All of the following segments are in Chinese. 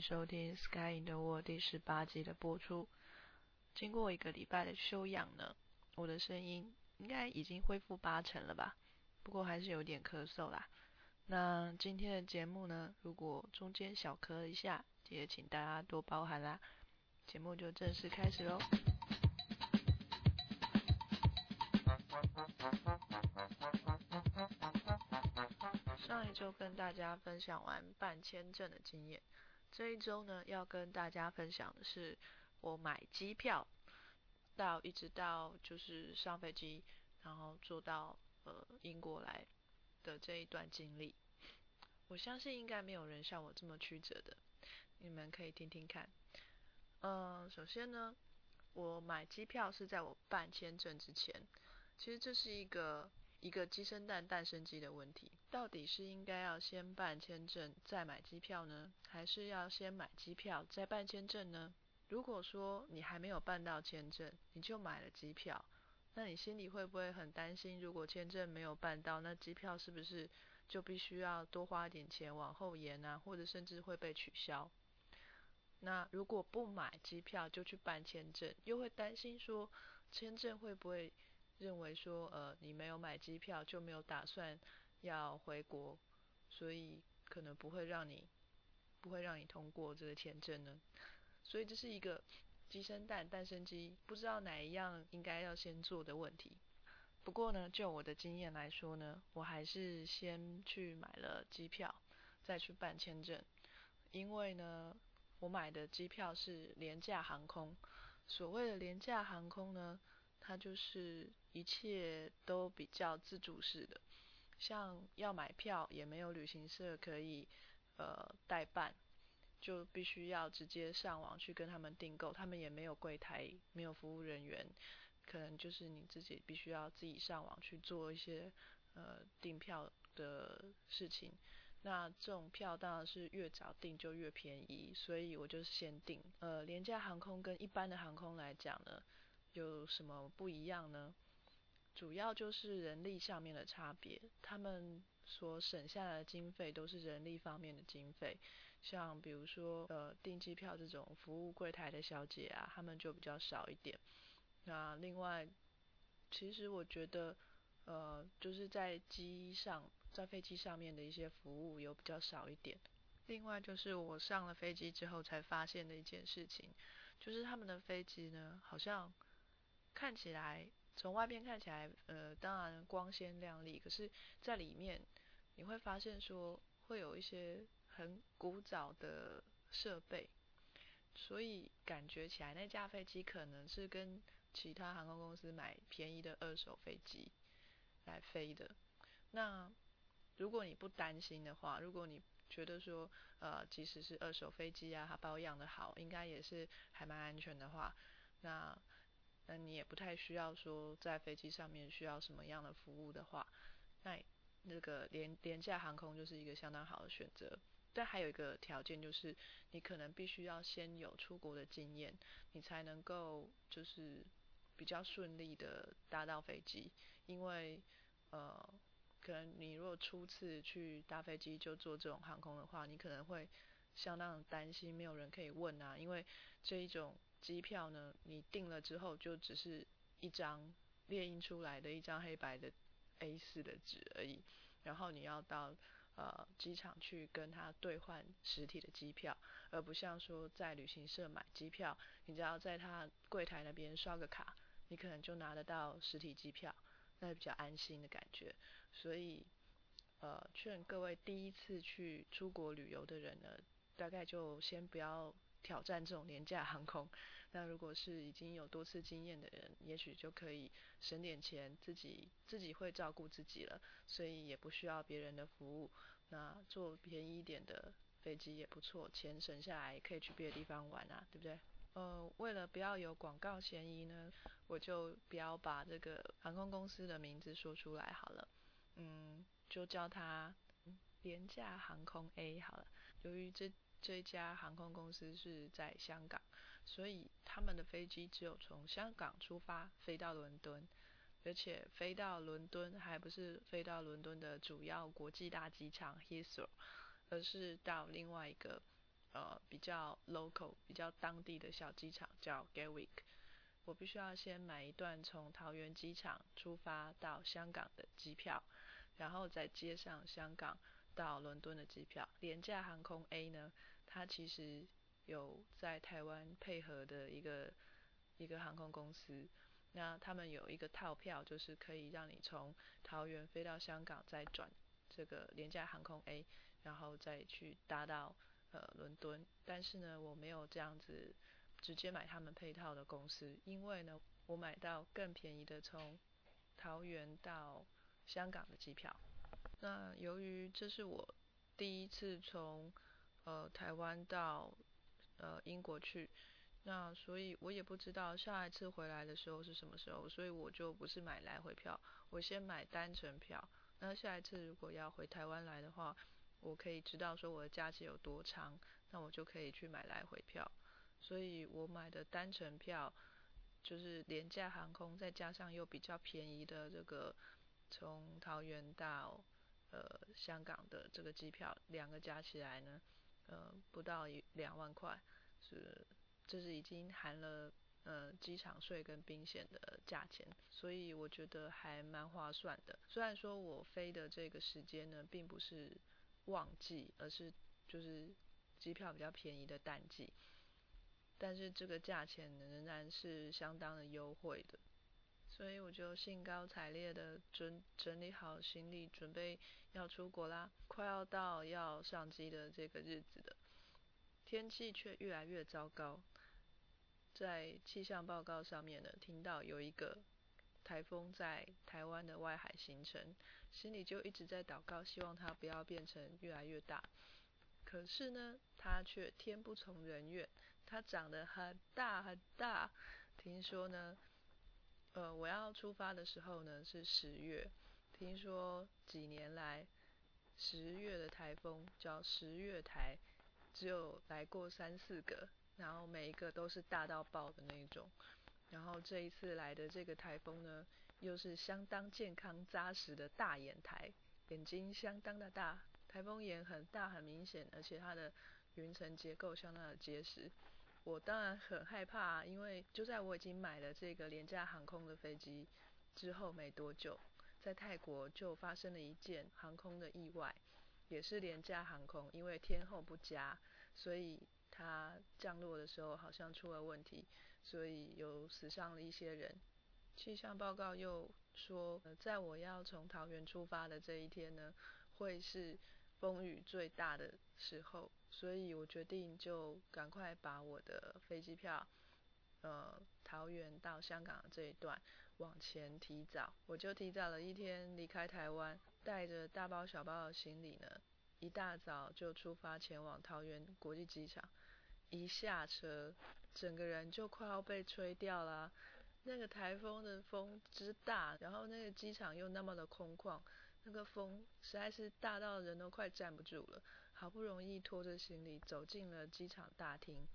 收听《Sky in the World》第十八集的播出。经过一个礼拜的休养呢，我的声音应该已经恢复八成了吧？不过还是有点咳嗽啦。那今天的节目呢，如果中间小咳一下，也请大家多包涵啦。节目就正式开始喽。上一周跟大家分享完办签证的经验，这一周呢要跟大家分享的是我买机票到一直到就是上飞机，然后坐到呃英国来的这一段经历。我相信应该没有人像我这么曲折的，你们可以听听看。嗯，首先呢，我买机票是在我办签证之前，其实这是一个。一个鸡生蛋，蛋生鸡的问题，到底是应该要先办签证再买机票呢，还是要先买机票再办签证呢？如果说你还没有办到签证，你就买了机票，那你心里会不会很担心？如果签证没有办到，那机票是不是就必须要多花点钱往后延啊，或者甚至会被取消？那如果不买机票就去办签证，又会担心说签证会不会？认为说，呃，你没有买机票就没有打算要回国，所以可能不会让你不会让你通过这个签证呢。所以这是一个鸡生蛋，蛋生鸡，不知道哪一样应该要先做的问题。不过呢，就我的经验来说呢，我还是先去买了机票，再去办签证。因为呢，我买的机票是廉价航空。所谓的廉价航空呢，它就是一切都比较自助式的，像要买票也没有旅行社可以呃代办，就必须要直接上网去跟他们订购，他们也没有柜台，没有服务人员，可能就是你自己必须要自己上网去做一些呃订票的事情。那这种票当然是越早订就越便宜，所以我就先订。呃，廉价航空跟一般的航空来讲呢。有什么不一样呢？主要就是人力上面的差别，他们所省下来的经费都是人力方面的经费，像比如说呃订机票这种服务柜台的小姐啊，他们就比较少一点。那另外，其实我觉得呃就是在机上，在飞机上面的一些服务有比较少一点。另外就是我上了飞机之后才发现的一件事情，就是他们的飞机呢好像。看起来从外面看起来，呃，当然光鲜亮丽，可是，在里面你会发现说会有一些很古早的设备，所以感觉起来那架飞机可能是跟其他航空公司买便宜的二手飞机来飞的。那如果你不担心的话，如果你觉得说，呃，即使是二手飞机啊，它保养的好，应该也是还蛮安全的话，那。那你也不太需要说在飞机上面需要什么样的服务的话，那那个廉廉价航空就是一个相当好的选择。但还有一个条件就是，你可能必须要先有出国的经验，你才能够就是比较顺利的搭到飞机。因为呃，可能你如果初次去搭飞机就坐这种航空的话，你可能会相当担心没有人可以问啊，因为这一种。机票呢？你订了之后就只是一张列印出来的一张黑白的 A4 的纸而已，然后你要到呃机场去跟他兑换实体的机票，而不像说在旅行社买机票，你只要在他柜台那边刷个卡，你可能就拿得到实体机票，那比较安心的感觉。所以呃，劝各位第一次去出国旅游的人呢，大概就先不要。挑战这种廉价航空，那如果是已经有多次经验的人，也许就可以省点钱，自己自己会照顾自己了，所以也不需要别人的服务。那坐便宜一点的飞机也不错，钱省下来可以去别的地方玩啊，对不对？呃，为了不要有广告嫌疑呢，我就不要把这个航空公司的名字说出来好了，嗯，就叫它廉价航空 A 好了。由于这这家航空公司是在香港，所以他们的飞机只有从香港出发飞到伦敦，而且飞到伦敦还不是飞到伦敦的主要国际大机场 Heathrow，而是到另外一个呃比较 local、比较当地的小机场，叫 Gatwick。我必须要先买一段从桃园机场出发到香港的机票，然后再接上香港到伦敦的机票。廉价航空 A 呢，它其实有在台湾配合的一个一个航空公司，那他们有一个套票，就是可以让你从桃园飞到香港，再转这个廉价航空 A，然后再去搭到呃伦敦。但是呢，我没有这样子。直接买他们配套的公司，因为呢，我买到更便宜的从桃园到香港的机票。那由于这是我第一次从呃台湾到呃英国去，那所以我也不知道下一次回来的时候是什么时候，所以我就不是买来回票，我先买单程票。那下一次如果要回台湾来的话，我可以知道说我的假期有多长，那我就可以去买来回票。所以我买的单程票就是廉价航空，再加上又比较便宜的这个从桃园到呃香港的这个机票，两个加起来呢，呃不到一两万块，是这是已经含了呃机场税跟冰险的价钱，所以我觉得还蛮划算的。虽然说我飞的这个时间呢，并不是旺季，而是就是机票比较便宜的淡季。但是这个价钱仍然是相当的优惠的，所以我就兴高采烈的整整理好行李，准备要出国啦。快要到要上机的这个日子的，天气却越来越糟糕。在气象报告上面呢，听到有一个台风在台湾的外海形成，心里就一直在祷告，希望它不要变成越来越大。可是呢，它却天不从人愿。它长得很大很大，听说呢，呃，我要出发的时候呢是十月，听说几年来十月的台风叫十月台，只有来过三四个，然后每一个都是大到爆的那种，然后这一次来的这个台风呢，又是相当健康扎实的大眼台，眼睛相当的大，台风眼很大很明显，而且它的云层结构相当的结实。我当然很害怕，因为就在我已经买了这个廉价航空的飞机之后没多久，在泰国就发生了一件航空的意外，也是廉价航空，因为天候不佳，所以它降落的时候好像出了问题，所以有死伤了一些人。气象报告又说，在我要从桃园出发的这一天呢，会是风雨最大的时候。所以我决定就赶快把我的飞机票，呃，桃园到香港这一段往前提早，我就提早了一天离开台湾，带着大包小包的行李呢，一大早就出发前往桃园国际机场。一下车，整个人就快要被吹掉了。那个台风的风之大，然后那个机场又那么的空旷，那个风实在是大到人都快站不住了。好不容易拖着行李走进了机场大厅，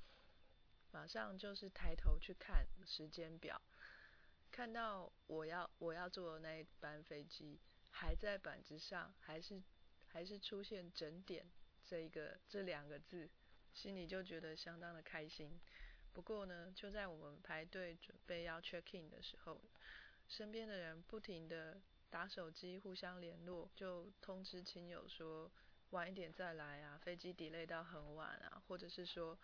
马上就是抬头去看时间表，看到我要我要坐的那一班飞机还在板子上，还是还是出现整点这一个这两个字，心里就觉得相当的开心。不过呢，就在我们排队准备要 check in 的时候，身边的人不停的打手机互相联络，就通知亲友说。晚一点再来啊，飞机 delay 到很晚啊，或者是说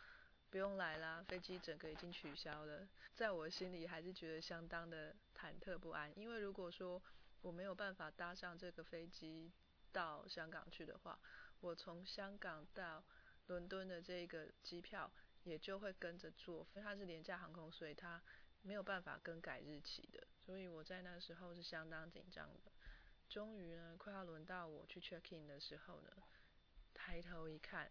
不用来啦，飞机整个已经取消了。在我心里还是觉得相当的忐忑不安，因为如果说我没有办法搭上这个飞机到香港去的话，我从香港到伦敦的这个机票也就会跟着做，因为它是廉价航空，所以它没有办法更改日期的。所以我在那时候是相当紧张的。终于呢，快要轮到我去 check in 的时候呢。抬头一看，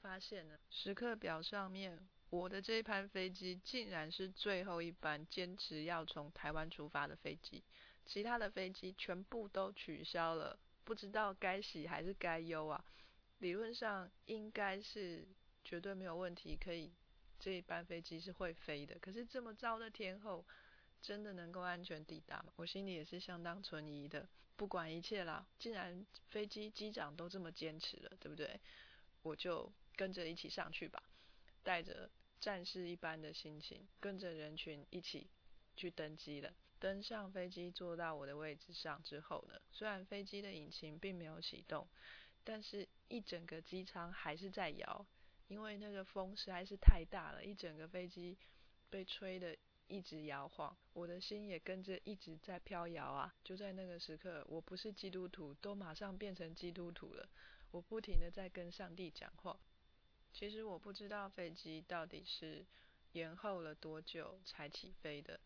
发现了，时刻表上面我的这一班飞机竟然是最后一班坚持要从台湾出发的飞机，其他的飞机全部都取消了，不知道该喜还是该忧啊。理论上应该是绝对没有问题，可以这一班飞机是会飞的。可是这么糟的天候，真的能够安全抵达吗？我心里也是相当存疑的。不管一切啦，既然飞机机长都这么坚持了，对不对？我就跟着一起上去吧。带着战士一般的心情，跟着人群一起去登机了。登上飞机，坐到我的位置上之后呢，虽然飞机的引擎并没有启动，但是一整个机舱还是在摇，因为那个风实在是太大了，一整个飞机被吹的一直摇晃，我的心也跟着一直在飘摇啊。就在那个时刻，我不是基督徒，都马上变成基督徒了。我不停的在跟上帝讲话。其实我不知道飞机到底是延后了多久才起飞的。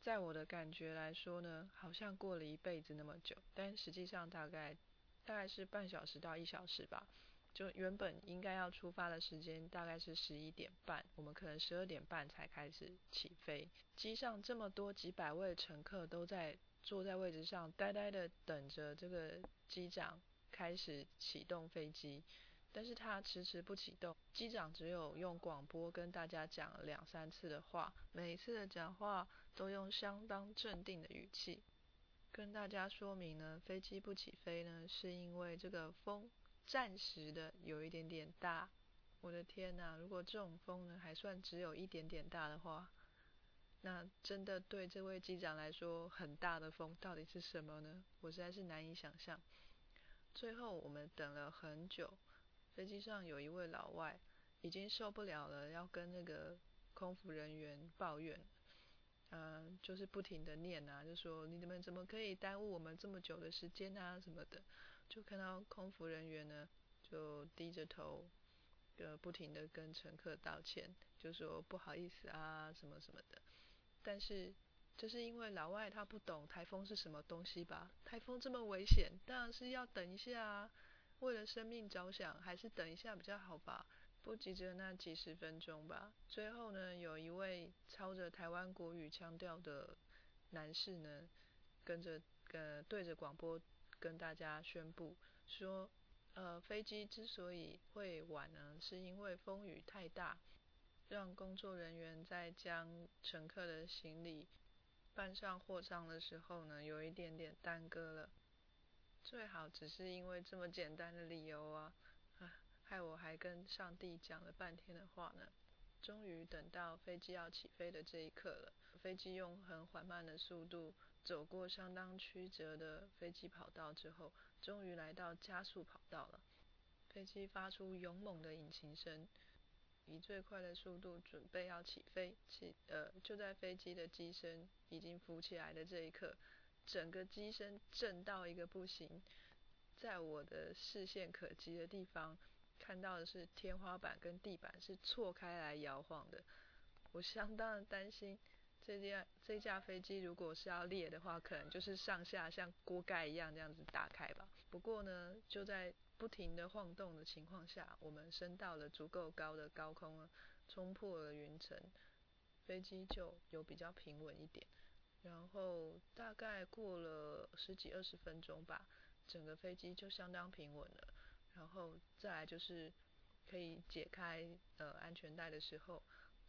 在我的感觉来说呢，好像过了一辈子那么久，但实际上大概大概是半小时到一小时吧。就原本应该要出发的时间大概是十一点半，我们可能十二点半才开始起飞。机上这么多几百位乘客都在坐在位置上，呆呆的等着这个机长开始启动飞机。但是他迟迟不启动，机长只有用广播跟大家讲两三次的话，每一次的讲话都用相当镇定的语气，跟大家说明呢，飞机不起飞呢，是因为这个风暂时的有一点点大。我的天呐，如果这种风呢还算只有一点点大的话，那真的对这位机长来说，很大的风到底是什么呢？我实在是难以想象。最后我们等了很久。飞机上有一位老外，已经受不了了，要跟那个空服人员抱怨，嗯，就是不停的念啊，就说你们怎么可以耽误我们这么久的时间啊什么的，就看到空服人员呢，就低着头，呃，不停的跟乘客道歉，就说不好意思啊什么什么的，但是这是因为老外他不懂台风是什么东西吧？台风这么危险，当然是要等一下啊。为了生命着想，还是等一下比较好吧，不急着那几十分钟吧。最后呢，有一位操着台湾国语腔调的男士呢，跟着呃对着广播跟大家宣布说，呃，飞机之所以会晚呢，是因为风雨太大，让工作人员在将乘客的行李搬上货舱的时候呢，有一点点耽搁了。最好只是因为这么简单的理由啊，害我还跟上帝讲了半天的话呢。终于等到飞机要起飞的这一刻了，飞机用很缓慢的速度走过相当曲折的飞机跑道之后，终于来到加速跑道了。飞机发出勇猛的引擎声，以最快的速度准备要起飞。起呃，就在飞机的机身已经浮起来的这一刻。整个机身震到一个不行，在我的视线可及的地方，看到的是天花板跟地板是错开来摇晃的。我相当的担心，这架这架飞机如果是要裂的话，可能就是上下像锅盖一样这样子打开吧。不过呢，就在不停的晃动的情况下，我们升到了足够高的高空了，冲破了云层，飞机就有比较平稳一点。然后大概过了十几二十分钟吧，整个飞机就相当平稳了。然后再来就是可以解开呃安全带的时候，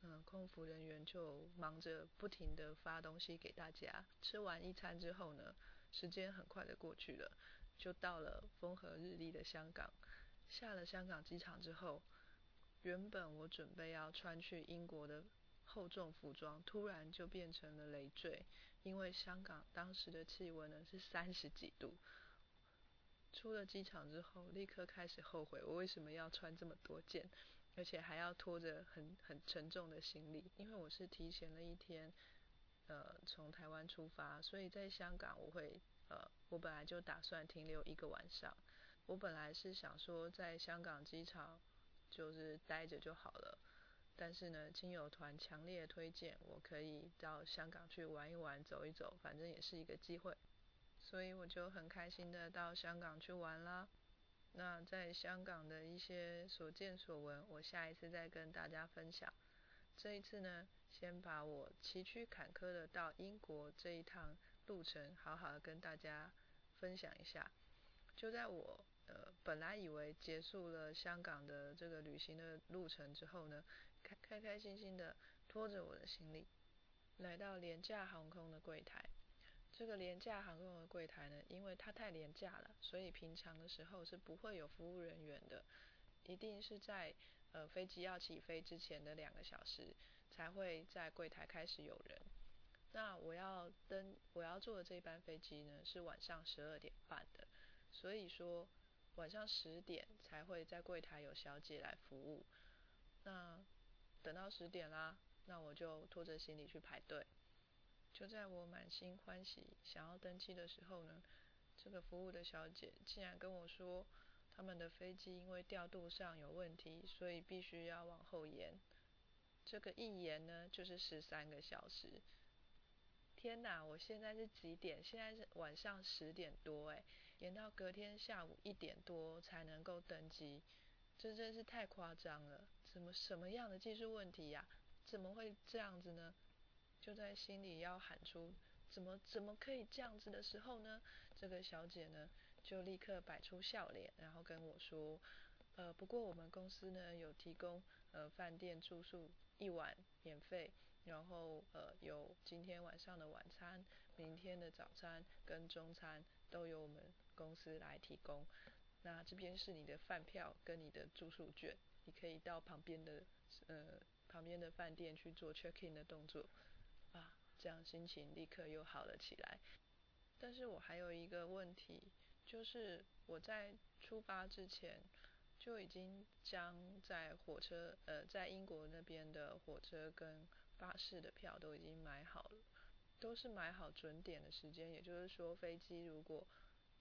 嗯，空服人员就忙着不停的发东西给大家。吃完一餐之后呢，时间很快的过去了，就到了风和日丽的香港。下了香港机场之后，原本我准备要穿去英国的。厚重服装突然就变成了累赘，因为香港当时的气温呢是三十几度。出了机场之后，立刻开始后悔，我为什么要穿这么多件，而且还要拖着很很沉重的行李。因为我是提前了一天，呃，从台湾出发，所以在香港我会，呃，我本来就打算停留一个晚上。我本来是想说在香港机场就是待着就好了。但是呢，亲友团强烈推荐我可以到香港去玩一玩、走一走，反正也是一个机会，所以我就很开心的到香港去玩啦。那在香港的一些所见所闻，我下一次再跟大家分享。这一次呢，先把我崎岖坎坷的到英国这一趟路程，好好的跟大家分享一下。就在我呃本来以为结束了香港的这个旅行的路程之后呢。开开开心心的拖着我的行李，来到廉价航空的柜台。这个廉价航空的柜台呢，因为它太廉价了，所以平常的时候是不会有服务人员的，一定是在呃飞机要起飞之前的两个小时才会在柜台开始有人。那我要登我要坐的这班飞机呢是晚上十二点半的，所以说晚上十点才会在柜台有小姐来服务。那等到十点啦，那我就拖着行李去排队。就在我满心欢喜想要登机的时候呢，这个服务的小姐竟然跟我说，他们的飞机因为调度上有问题，所以必须要往后延。这个一延呢，就是十三个小时。天哪！我现在是几点？现在是晚上十点多，诶，延到隔天下午一点多才能够登机，这真是太夸张了！怎么什么样的技术问题呀？怎么会这样子呢？就在心里要喊出“怎么怎么可以这样子”的时候呢，这个小姐呢就立刻摆出笑脸，然后跟我说：“呃，不过我们公司呢有提供呃饭店住宿一晚免费，然后呃有今天晚上的晚餐、明天的早餐跟中餐都由我们公司来提供。那这边是你的饭票跟你的住宿券，你可以到旁边的呃旁边的饭店去做 check in 的动作。”这样心情立刻又好了起来。但是我还有一个问题，就是我在出发之前就已经将在火车呃在英国那边的火车跟巴士的票都已经买好了，都是买好准点的时间。也就是说，飞机如果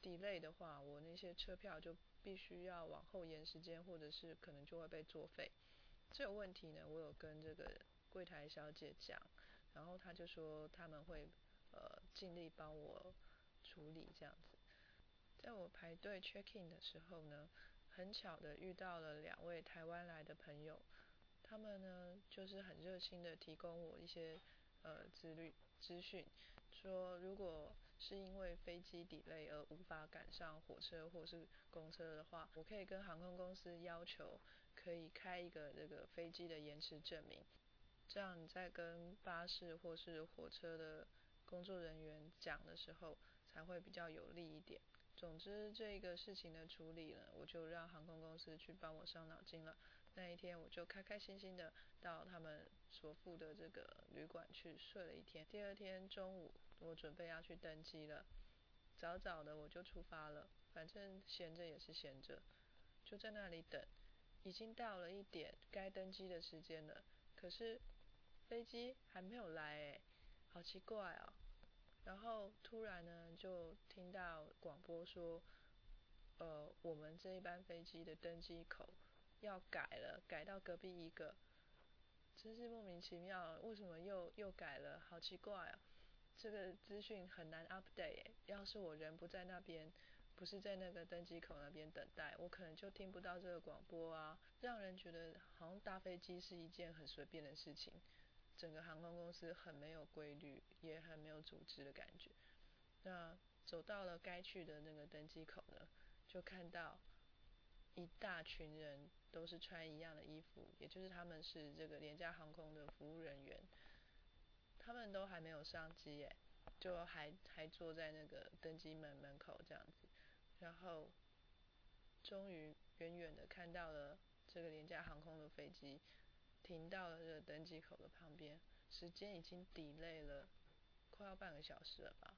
delay 的话，我那些车票就必须要往后延时间，或者是可能就会被作废。这个问题呢，我有跟这个柜台小姐讲。然后他就说他们会呃尽力帮我处理这样子。在我排队 check in 的时候呢，很巧的遇到了两位台湾来的朋友，他们呢就是很热心的提供我一些呃资律资讯，说如果是因为飞机 delay 而无法赶上火车或是公车的话，我可以跟航空公司要求可以开一个这个飞机的延迟证明。这样你在跟巴士或是火车的工作人员讲的时候，才会比较有利一点。总之，这个事情的处理呢，我就让航空公司去帮我伤脑筋了。那一天，我就开开心心的到他们所付的这个旅馆去睡了一天。第二天中午，我准备要去登机了，早早的我就出发了。反正闲着也是闲着，就在那里等。已经到了一点该登机的时间了，可是。飞机还没有来诶，好奇怪哦。然后突然呢，就听到广播说，呃，我们这一班飞机的登机口要改了，改到隔壁一个，真是莫名其妙，为什么又又改了？好奇怪哦。这个资讯很难 update，要是我人不在那边，不是在那个登机口那边等待，我可能就听不到这个广播啊，让人觉得好像搭飞机是一件很随便的事情。整个航空公司很没有规律，也很没有组织的感觉。那走到了该去的那个登机口呢，就看到一大群人都是穿一样的衣服，也就是他们是这个廉价航空的服务人员。他们都还没有上机耶，就还还坐在那个登机门门口这样子。然后终于远远的看到了这个廉价航空的飞机。停到了这个登机口的旁边，时间已经 delay 了，快要半个小时了吧。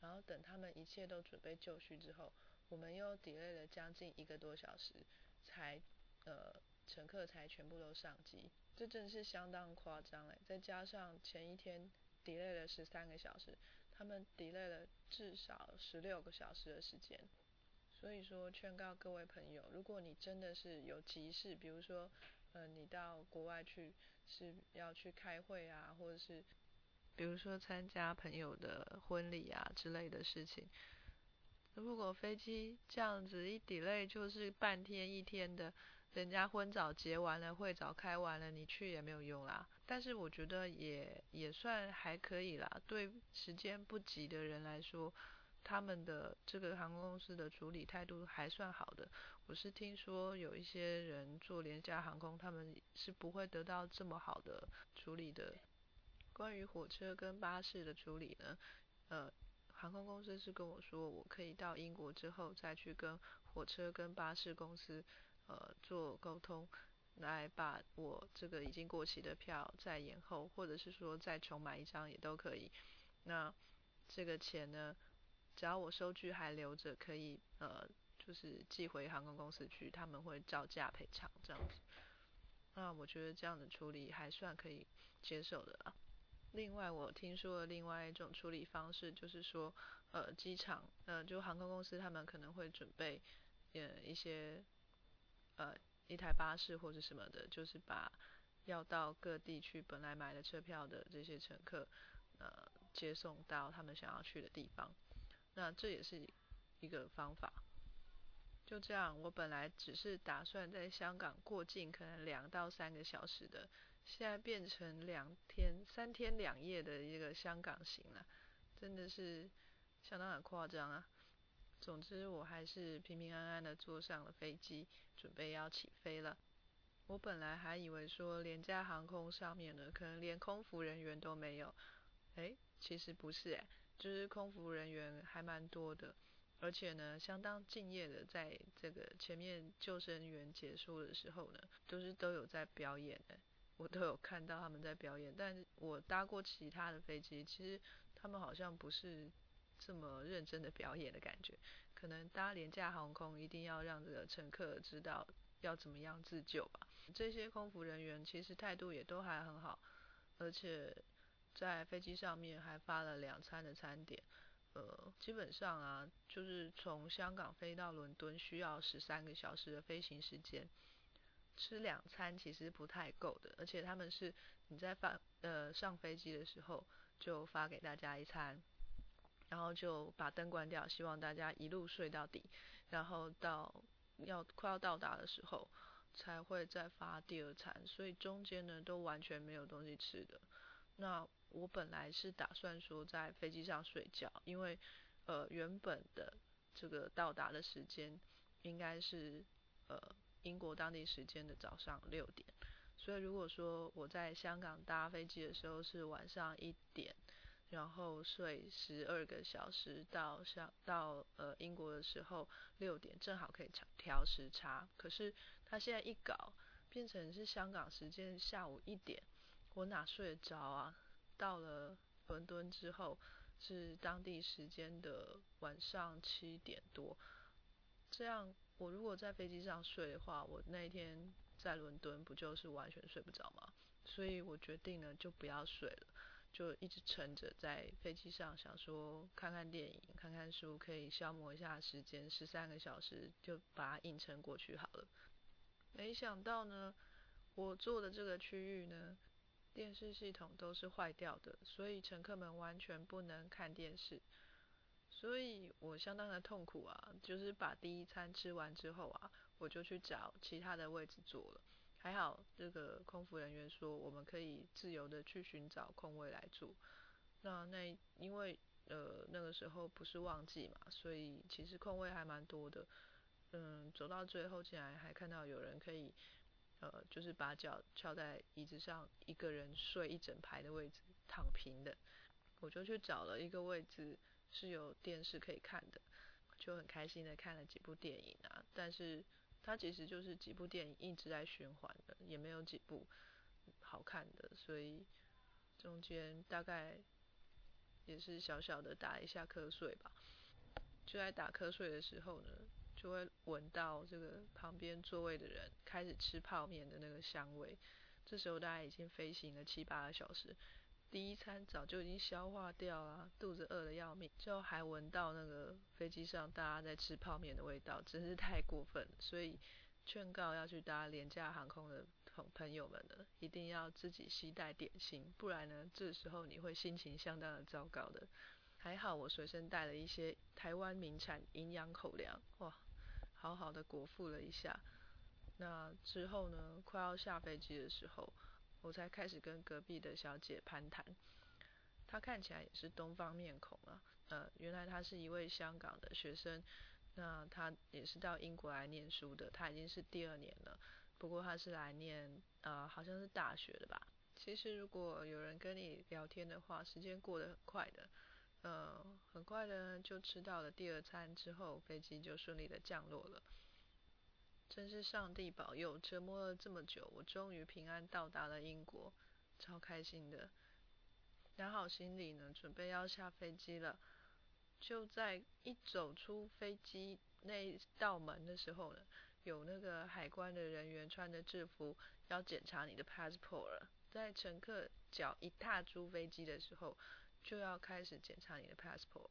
然后等他们一切都准备就绪之后，我们又 delay 了将近一个多小时，才呃乘客才全部都上机。这真是相当夸张诶，再加上前一天 delay 了十三个小时，他们 delay 了至少十六个小时的时间。所以说，劝告各位朋友，如果你真的是有急事，比如说。呃，你到国外去是要去开会啊，或者是比如说参加朋友的婚礼啊之类的事情。如果飞机这样子一 delay 就是半天一天的，人家婚早结完了，会早开完了，你去也没有用啦。但是我觉得也也算还可以啦，对时间不急的人来说。他们的这个航空公司的处理态度还算好的。我是听说有一些人做廉价航空，他们是不会得到这么好的处理的。关于火车跟巴士的处理呢，呃，航空公司是跟我说，我可以到英国之后再去跟火车跟巴士公司呃做沟通。来把我这个已经过期的票再延后，或者是说再重买一张也都可以。那这个钱呢，只要我收据还留着，可以呃，就是寄回航空公司去，他们会照价赔偿这样子。那我觉得这样的处理还算可以接受的啦。另外，我听说了另外一种处理方式，就是说，呃，机场，呃，就航空公司他们可能会准备，呃，一些，呃，一台巴士或者什么的，就是把要到各地去本来买了车票的这些乘客，呃，接送到他们想要去的地方。那这也是一个方法。就这样，我本来只是打算在香港过境，可能两到三个小时的。现在变成两天、三天两夜的一个香港行了，真的是相当的夸张啊！总之，我还是平平安安的坐上了飞机，准备要起飞了。我本来还以为说廉价航空上面呢，可能连空服人员都没有，诶，其实不是诶，就是空服人员还蛮多的，而且呢，相当敬业的，在这个前面救生员结束的时候呢，都是都有在表演的。我都有看到他们在表演，但我搭过其他的飞机，其实他们好像不是这么认真的表演的感觉。可能搭廉价航空一定要让这个乘客知道要怎么样自救吧。这些空服人员其实态度也都还很好，而且在飞机上面还发了两餐的餐点。呃，基本上啊，就是从香港飞到伦敦需要十三个小时的飞行时间。吃两餐其实不太够的，而且他们是你在发呃上飞机的时候就发给大家一餐，然后就把灯关掉，希望大家一路睡到底，然后到要快要到达的时候才会再发第二餐，所以中间呢都完全没有东西吃的。那我本来是打算说在飞机上睡觉，因为呃原本的这个到达的时间应该是呃。英国当地时间的早上六点，所以如果说我在香港搭飞机的时候是晚上一点，然后睡十二个小时到香到呃英国的时候六点，正好可以调调时差。可是他现在一搞变成是香港时间下午一点，我哪睡得着啊？到了伦敦之后是当地时间的晚上七点多，这样。我如果在飞机上睡的话，我那一天在伦敦不就是完全睡不着吗？所以我决定呢，就不要睡了，就一直撑着在飞机上，想说看看电影、看看书，可以消磨一下时间，十三个小时就把它硬撑过去好了。没想到呢，我坐的这个区域呢，电视系统都是坏掉的，所以乘客们完全不能看电视。所以我相当的痛苦啊，就是把第一餐吃完之后啊，我就去找其他的位置坐了。还好这个空服人员说我们可以自由的去寻找空位来坐。那那因为呃那个时候不是旺季嘛，所以其实空位还蛮多的。嗯，走到最后竟然还看到有人可以呃就是把脚翘在椅子上，一个人睡一整排的位置躺平的。我就去找了一个位置。是有电视可以看的，就很开心的看了几部电影啊。但是它其实就是几部电影一直在循环的，也没有几部好看的，所以中间大概也是小小的打一下瞌睡吧。就在打瞌睡的时候呢，就会闻到这个旁边座位的人开始吃泡面的那个香味。这时候大家已经飞行了七八个小时。第一餐早就已经消化掉了，肚子饿得要命，就还闻到那个飞机上大家在吃泡面的味道，真是太过分。所以劝告要去搭廉价航空的朋朋友们呢，一定要自己携带点心，不然呢，这时候你会心情相当的糟糕的。还好我随身带了一些台湾名产营养口粮，哇，好好的果腹了一下。那之后呢，快要下飞机的时候。我才开始跟隔壁的小姐攀谈，她看起来也是东方面孔啊，呃，原来她是一位香港的学生，那她也是到英国来念书的，她已经是第二年了，不过她是来念呃好像是大学的吧。其实如果有人跟你聊天的话，时间过得很快的，呃，很快的就吃到了第二餐之后，飞机就顺利的降落了。真是上帝保佑，折磨了这么久，我终于平安到达了英国，超开心的。拿好行李呢，准备要下飞机了。就在一走出飞机那一道门的时候呢，有那个海关的人员穿着制服要检查你的 passport 了。在乘客脚一踏出飞机的时候，就要开始检查你的 passport。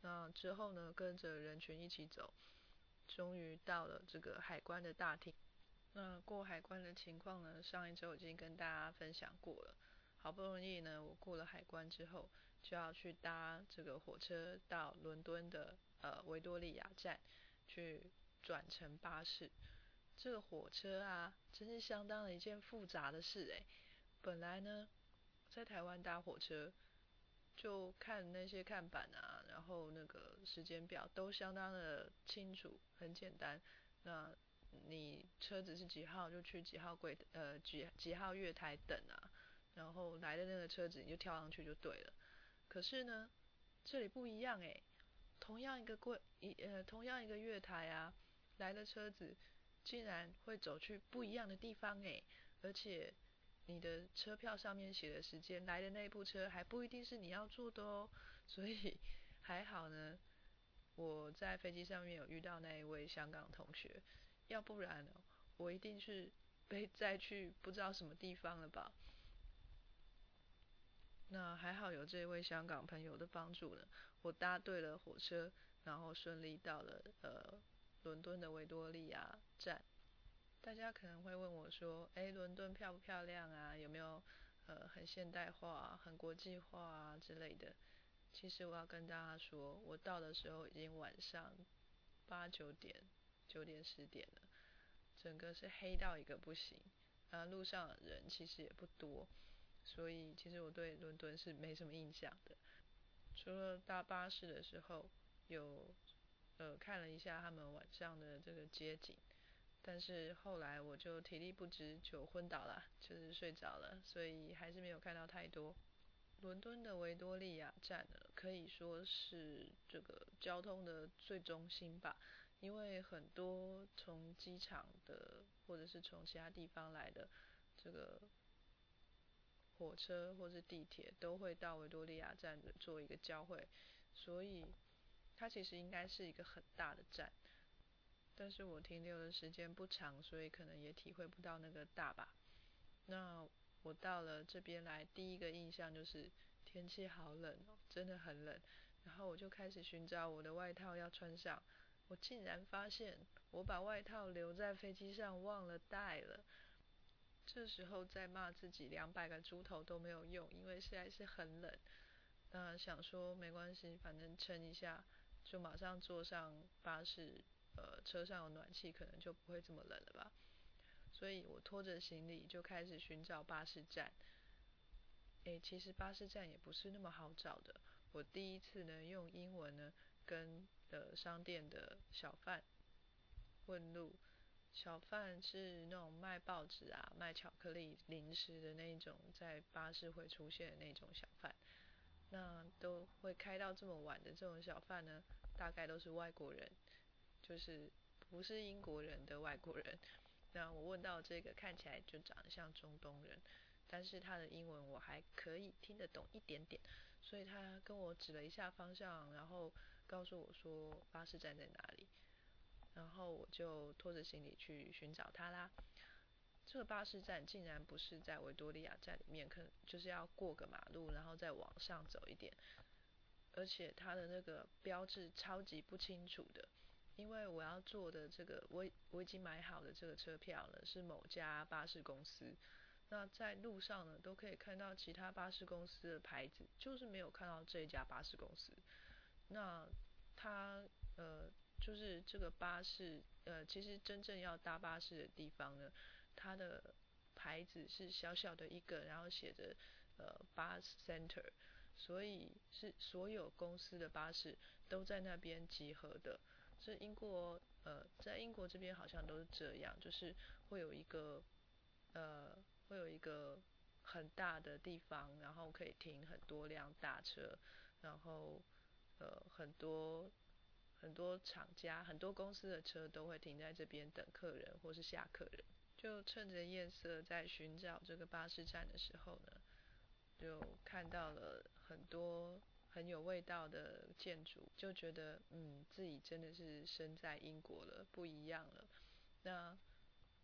那之后呢，跟着人群一起走。终于到了这个海关的大厅。那过海关的情况呢？上一周已经跟大家分享过了。好不容易呢，我过了海关之后，就要去搭这个火车到伦敦的呃维多利亚站去转乘巴士。这个火车啊，真是相当的一件复杂的事诶。本来呢，在台湾搭火车。就看那些看板啊，然后那个时间表都相当的清楚，很简单。那你车子是几号就去几号柜呃几几号月台等啊，然后来的那个车子你就跳上去就对了。可是呢，这里不一样诶，同样一个柜一呃同样一个月台啊，来的车子竟然会走去不一样的地方诶，而且。你的车票上面写的时间来的那部车还不一定是你要坐的哦，所以还好呢。我在飞机上面有遇到那一位香港同学，要不然我一定是被载去不知道什么地方了吧。那还好有这位香港朋友的帮助呢，我搭对了火车，然后顺利到了呃伦敦的维多利亚站。大家可能会问我说：“哎，伦敦漂不漂亮啊？有没有呃很现代化、很国际化啊之类的？”其实我要跟大家说，我到的时候已经晚上八九点、九点十点了，整个是黑到一个不行。啊，路上的人其实也不多，所以其实我对伦敦是没什么印象的。除了搭巴士的时候有呃看了一下他们晚上的这个街景。但是后来我就体力不支，就昏倒了，就是睡着了，所以还是没有看到太多。伦敦的维多利亚站呢，可以说是这个交通的最中心吧，因为很多从机场的或者是从其他地方来的这个火车或是地铁都会到维多利亚站的做一个交汇，所以它其实应该是一个很大的站。但是我停留的时间不长，所以可能也体会不到那个大吧。那我到了这边来，第一个印象就是天气好冷哦，真的很冷。然后我就开始寻找我的外套要穿上，我竟然发现我把外套留在飞机上忘了带了。这时候再骂自己两百个猪头都没有用，因为实在是很冷。那想说没关系，反正撑一下，就马上坐上巴士。呃，车上有暖气，可能就不会这么冷了吧。所以我拖着行李就开始寻找巴士站。诶，其实巴士站也不是那么好找的。我第一次呢用英文呢跟呃商店的小贩问路。小贩是那种卖报纸啊、卖巧克力、零食的那种，在巴士会出现的那种小贩。那都会开到这么晚的这种小贩呢，大概都是外国人。就是不是英国人的外国人，那我问到这个看起来就长得像中东人，但是他的英文我还可以听得懂一点点，所以他跟我指了一下方向，然后告诉我说巴士站在哪里，然后我就拖着行李去寻找他啦。这个巴士站竟然不是在维多利亚站里面，可能就是要过个马路，然后再往上走一点，而且它的那个标志超级不清楚的。因为我要坐的这个，我我已经买好的这个车票呢，是某家巴士公司。那在路上呢，都可以看到其他巴士公司的牌子，就是没有看到这一家巴士公司。那它呃，就是这个巴士呃，其实真正要搭巴士的地方呢，它的牌子是小小的一个，然后写着呃 bus center，所以是所有公司的巴士都在那边集合的。是英国，呃，在英国这边好像都是这样，就是会有一个，呃，会有一个很大的地方，然后可以停很多辆大车，然后，呃，很多很多厂家、很多公司的车都会停在这边等客人或是下客人。就趁着夜色在寻找这个巴士站的时候呢，就看到了很多很有味道的建筑，就觉得嗯自己真的是身在英国了，不一样了。那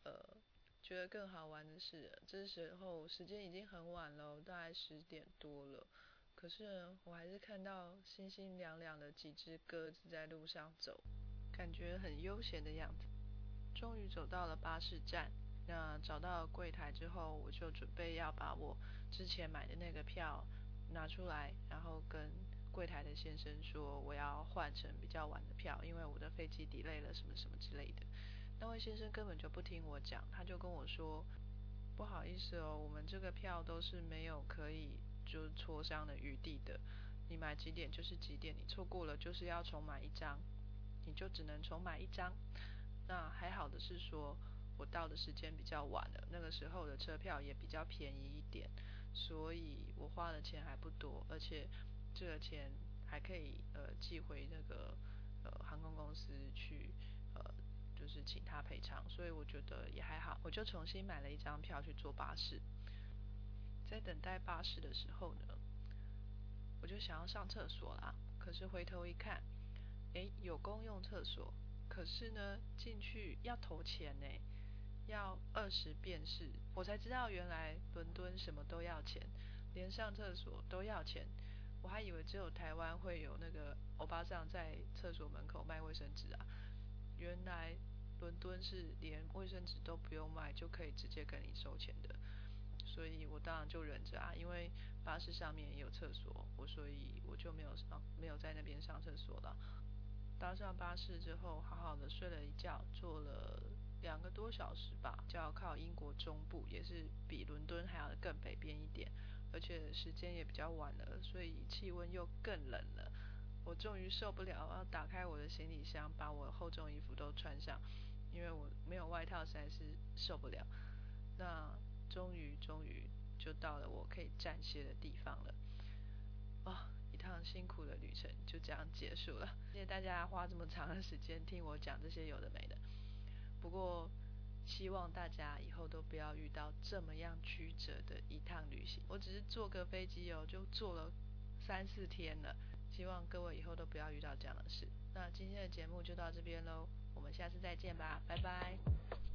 呃觉得更好玩的是，这时候时间已经很晚了，大概十点多了。可是，我还是看到星星两两的几只鸽子在路上走，感觉很悠闲的样子。终于走到了巴士站。那找到柜台之后，我就准备要把我之前买的那个票拿出来，然后跟柜台的先生说我要换成比较晚的票，因为我的飞机 delay 了什么什么之类的。那位先生根本就不听我讲，他就跟我说不好意思哦，我们这个票都是没有可以就磋商的余地的，你买几点就是几点，你错过了就是要重买一张，你就只能重买一张。那还好的是说。我到的时间比较晚了，那个时候的车票也比较便宜一点，所以我花的钱还不多，而且这个钱还可以呃寄回那个呃航空公司去呃就是请他赔偿，所以我觉得也还好，我就重新买了一张票去坐巴士。在等待巴士的时候呢，我就想要上厕所啦，可是回头一看，诶，有公用厕所，可是呢进去要投钱呢。要二十便士，我才知道原来伦敦什么都要钱，连上厕所都要钱。我还以为只有台湾会有那个欧巴桑在厕所门口卖卫生纸啊，原来伦敦是连卫生纸都不用卖就可以直接跟你收钱的。所以我当然就忍着啊，因为巴士上面也有厕所，我所以我就没有上没有在那边上厕所了。搭上巴士之后，好好的睡了一觉，坐了。两个多小时吧，就要靠英国中部，也是比伦敦还要更北边一点，而且时间也比较晚了，所以气温又更冷了。我终于受不了，要打开我的行李箱，把我厚重衣服都穿上，因为我没有外套实在是受不了。那终于终于就到了我可以暂歇的地方了。啊，一趟辛苦的旅程就这样结束了。谢谢大家花这么长的时间听我讲这些有的没的。不过，希望大家以后都不要遇到这么样曲折的一趟旅行。我只是坐个飞机哦，就坐了三四天了。希望各位以后都不要遇到这样的事。那今天的节目就到这边喽，我们下次再见吧，拜拜。